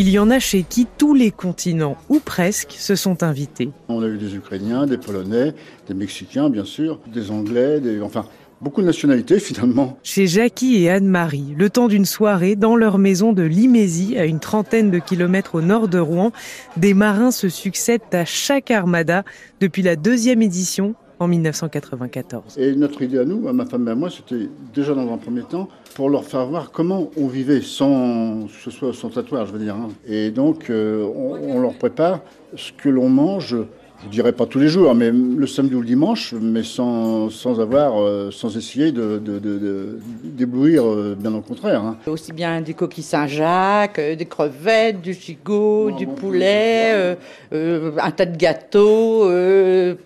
Il y en a chez qui tous les continents, ou presque, se sont invités. On a eu des Ukrainiens, des Polonais, des Mexicains bien sûr, des Anglais, des... enfin beaucoup de nationalités finalement. Chez Jackie et Anne-Marie, le temps d'une soirée dans leur maison de Limézy, à une trentaine de kilomètres au nord de Rouen, des marins se succèdent à chaque armada depuis la deuxième édition en 1994. Et notre idée à nous, à ma femme et à moi, c'était déjà dans un premier temps pour leur faire voir comment on vivait sans ce soit sans tatouage, je veux dire. Hein. Et donc, euh, on leur prépare ce que l'on mange je dirais pas tous les jours, mais le samedi ou le dimanche, mais sans, sans avoir, euh, sans essayer de, de, de, d'éblouir, euh, bien au contraire. Hein. Aussi bien des coquilles Saint-Jacques, euh, des crevettes, du chigot, du poulet, un tas de gâteaux,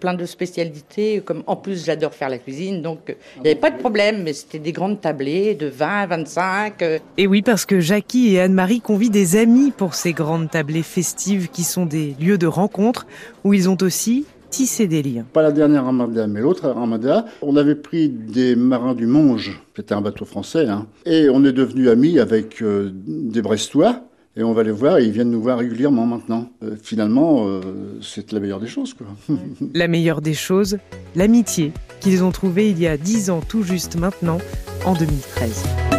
plein de spécialités. Comme en plus, j'adore faire la cuisine, donc il n'y avait pas de problème, mais c'était des grandes tablées de 20, 25. Et oui, parce que Jackie et Anne-Marie convient des amis pour ces grandes tablées festives qui sont des lieux de rencontre où ils ont aussi tisser des liens. Pas la dernière Armada, mais l'autre Armada. On avait pris des marins du Monge, c'était un bateau français, hein, et on est devenus amis avec euh, des Brestois. Et on va les voir et ils viennent nous voir régulièrement maintenant. Euh, finalement, euh, c'est la meilleure des choses. Quoi. la meilleure des choses, l'amitié qu'ils ont trouvée il y a dix ans tout juste maintenant, en 2013.